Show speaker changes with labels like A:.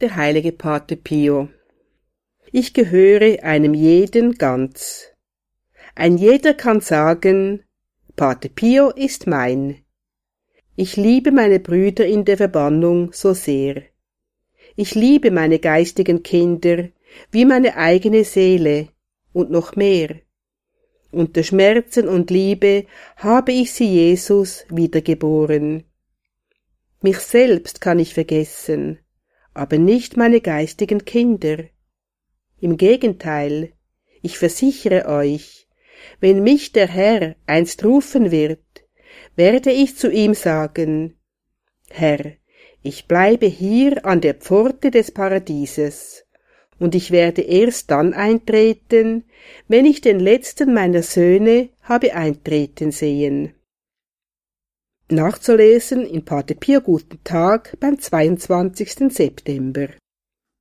A: der heilige Pate Pio. Ich gehöre einem jeden ganz. Ein jeder kann sagen, Pate Pio ist mein. Ich liebe meine Brüder in der Verbannung so sehr. Ich liebe meine geistigen Kinder wie meine eigene Seele und noch mehr. Unter Schmerzen und Liebe habe ich sie Jesus wiedergeboren. Mich selbst kann ich vergessen, aber nicht meine geistigen Kinder. Im Gegenteil, ich versichere euch, wenn mich der Herr einst rufen wird, werde ich zu ihm sagen, Herr, ich bleibe hier an der Pforte des Paradieses, und ich werde erst dann eintreten, wenn ich den letzten meiner Söhne habe eintreten sehen. Nachzulesen in Pater Pio Guten Tag beim 22. September.